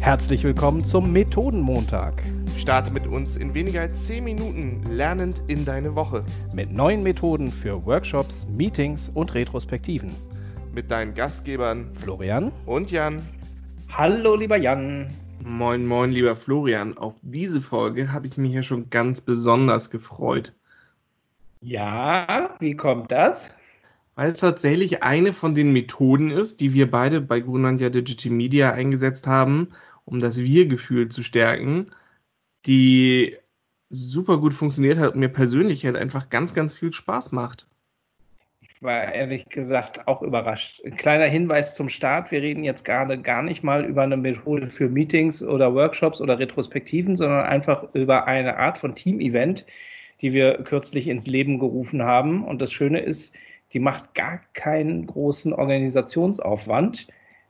Herzlich willkommen zum Methodenmontag. Starte mit uns in weniger als 10 Minuten lernend in deine Woche. Mit neuen Methoden für Workshops, Meetings und Retrospektiven. Mit deinen Gastgebern Florian und Jan. Hallo, lieber Jan. Moin, moin, lieber Florian. Auf diese Folge habe ich mich ja schon ganz besonders gefreut. Ja, wie kommt das? Weil es tatsächlich eine von den Methoden ist, die wir beide bei Grunlandia Digital Media eingesetzt haben, um das Wir-Gefühl zu stärken, die super gut funktioniert hat und mir persönlich halt einfach ganz, ganz viel Spaß macht. Ich war ehrlich gesagt auch überrascht. Ein kleiner Hinweis zum Start. Wir reden jetzt gerade gar nicht mal über eine Methode für Meetings oder Workshops oder Retrospektiven, sondern einfach über eine Art von Team-Event, die wir kürzlich ins Leben gerufen haben. Und das Schöne ist, die macht gar keinen großen Organisationsaufwand,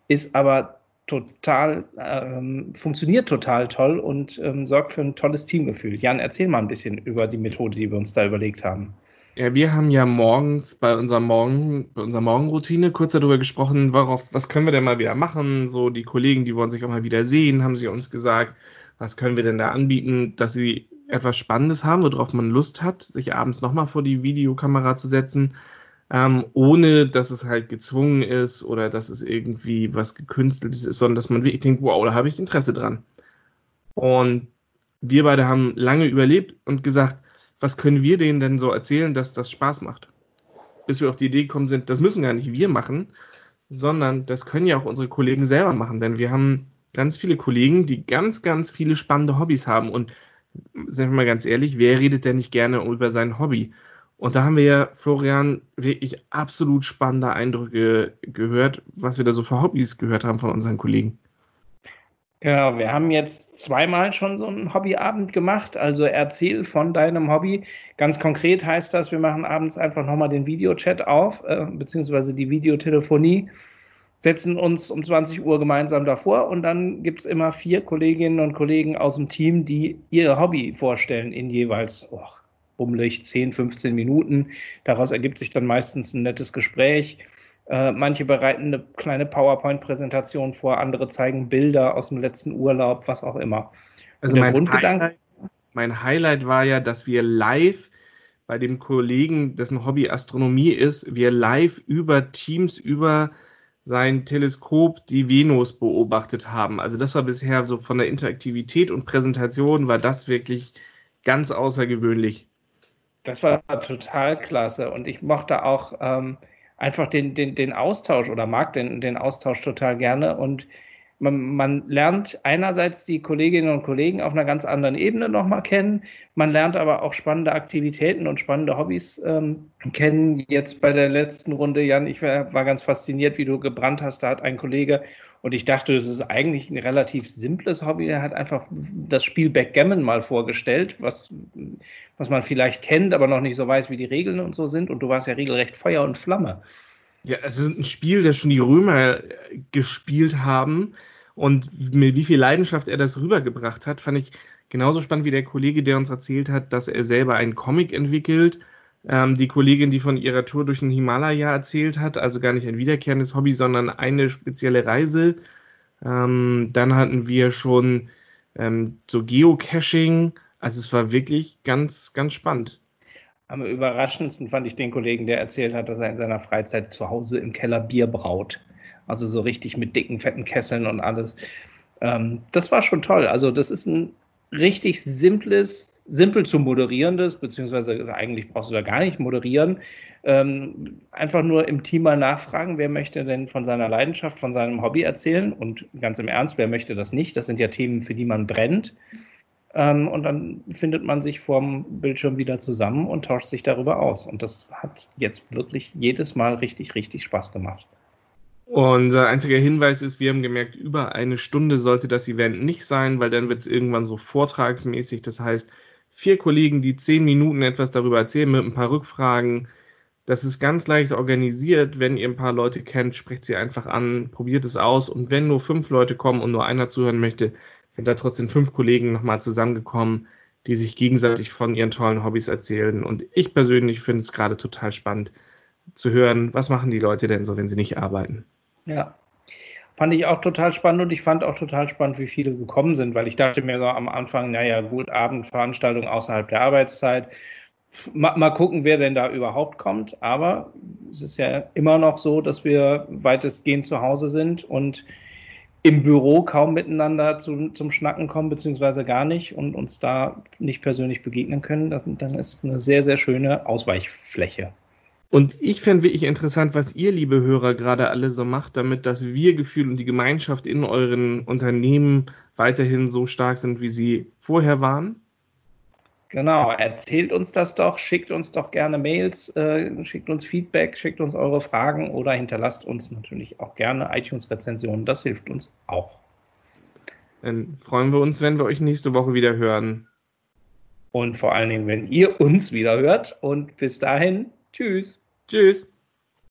ist aber total, ähm, funktioniert total toll und ähm, sorgt für ein tolles Teamgefühl. Jan, erzähl mal ein bisschen über die Methode, die wir uns da überlegt haben. Ja, wir haben ja morgens bei unserer Morgen, bei unserer Morgenroutine kurz darüber gesprochen, worauf, was können wir denn mal wieder machen? So, die Kollegen, die wollen sich auch mal wieder sehen, haben sie uns gesagt, was können wir denn da anbieten, dass sie etwas Spannendes haben, worauf man Lust hat, sich abends nochmal vor die Videokamera zu setzen ähm, ohne dass es halt gezwungen ist oder dass es irgendwie was gekünsteltes ist, sondern dass man wirklich denkt, wow, da habe ich Interesse dran. Und wir beide haben lange überlebt und gesagt, was können wir denen denn so erzählen, dass das Spaß macht? Bis wir auf die Idee gekommen sind, das müssen gar nicht wir machen, sondern das können ja auch unsere Kollegen selber machen, denn wir haben ganz viele Kollegen, die ganz, ganz viele spannende Hobbys haben und sind wir mal ganz ehrlich, wer redet denn nicht gerne über sein Hobby? Und da haben wir ja, Florian, wirklich absolut spannende Eindrücke gehört, was wir da so für Hobbys gehört haben von unseren Kollegen. Genau, wir haben jetzt zweimal schon so einen Hobbyabend gemacht. Also erzähl von deinem Hobby. Ganz konkret heißt das, wir machen abends einfach nochmal den Videochat auf, äh, beziehungsweise die Videotelefonie, setzen uns um 20 Uhr gemeinsam davor und dann gibt es immer vier Kolleginnen und Kollegen aus dem Team, die ihr Hobby vorstellen in jeweils, oh, bummelig 10, 15 Minuten. Daraus ergibt sich dann meistens ein nettes Gespräch. Äh, manche bereiten eine kleine PowerPoint-Präsentation vor, andere zeigen Bilder aus dem letzten Urlaub, was auch immer. Also mein Highlight, mein Highlight war ja, dass wir live bei dem Kollegen, dessen Hobby Astronomie ist, wir live über Teams, über sein Teleskop die Venus beobachtet haben. Also das war bisher so von der Interaktivität und Präsentation war das wirklich ganz außergewöhnlich. Das war total klasse. Und ich mochte auch ähm, einfach den, den, den Austausch oder mag den, den Austausch total gerne. Und man, man lernt einerseits die Kolleginnen und Kollegen auf einer ganz anderen Ebene nochmal kennen. Man lernt aber auch spannende Aktivitäten und spannende Hobbys ähm, kennen. Jetzt bei der letzten Runde, Jan, ich war, war ganz fasziniert, wie du gebrannt hast. Da hat ein Kollege und ich dachte, das ist eigentlich ein relativ simples Hobby. Er hat einfach das Spiel Backgammon mal vorgestellt, was, was man vielleicht kennt, aber noch nicht so weiß, wie die Regeln und so sind. Und du warst ja regelrecht Feuer und Flamme. Ja, es ist ein Spiel, das schon die Römer gespielt haben und mit wie viel Leidenschaft er das rübergebracht hat, fand ich genauso spannend wie der Kollege, der uns erzählt hat, dass er selber einen Comic entwickelt. Ähm, die Kollegin, die von ihrer Tour durch den Himalaya erzählt hat, also gar nicht ein wiederkehrendes Hobby, sondern eine spezielle Reise. Ähm, dann hatten wir schon ähm, so Geocaching. Also es war wirklich ganz, ganz spannend. Am überraschendsten fand ich den Kollegen, der erzählt hat, dass er in seiner Freizeit zu Hause im Keller Bier braut. Also so richtig mit dicken, fetten Kesseln und alles. Ähm, das war schon toll. Also das ist ein richtig simples, simpel zu moderierendes, beziehungsweise eigentlich brauchst du da gar nicht moderieren. Ähm, einfach nur im Team mal nachfragen, wer möchte denn von seiner Leidenschaft, von seinem Hobby erzählen und ganz im Ernst, wer möchte das nicht? Das sind ja Themen, für die man brennt. Ähm, und dann findet man sich vorm Bildschirm wieder zusammen und tauscht sich darüber aus. Und das hat jetzt wirklich jedes Mal richtig, richtig Spaß gemacht. Unser einziger Hinweis ist, wir haben gemerkt, über eine Stunde sollte das Event nicht sein, weil dann wird es irgendwann so vortragsmäßig. Das heißt, vier Kollegen, die zehn Minuten etwas darüber erzählen mit ein paar Rückfragen. Das ist ganz leicht organisiert. Wenn ihr ein paar Leute kennt, sprecht sie einfach an, probiert es aus. Und wenn nur fünf Leute kommen und nur einer zuhören möchte, sind da trotzdem fünf Kollegen nochmal zusammengekommen, die sich gegenseitig von ihren tollen Hobbys erzählen. Und ich persönlich finde es gerade total spannend zu hören, was machen die Leute denn so, wenn sie nicht arbeiten. Ja. fand ich auch total spannend und ich fand auch total spannend, wie viele gekommen sind, weil ich dachte mir so am Anfang, naja, gut, Abendveranstaltung außerhalb der Arbeitszeit. Mal, mal, gucken, wer denn da überhaupt kommt. Aber es ist ja immer noch so, dass wir weitestgehend zu Hause sind und im Büro kaum miteinander zu, zum Schnacken kommen, beziehungsweise gar nicht und uns da nicht persönlich begegnen können. Das, dann ist es eine sehr, sehr schöne Ausweichfläche. Und ich fände wirklich interessant, was ihr, liebe Hörer, gerade alle so macht, damit das Wir-Gefühl und die Gemeinschaft in euren Unternehmen weiterhin so stark sind, wie sie vorher waren. Genau, erzählt uns das doch, schickt uns doch gerne Mails, äh, schickt uns Feedback, schickt uns eure Fragen oder hinterlasst uns natürlich auch gerne iTunes-Rezensionen. Das hilft uns auch. Dann freuen wir uns, wenn wir euch nächste Woche wieder hören. Und vor allen Dingen, wenn ihr uns wieder hört. Und bis dahin, tschüss. Tschüss.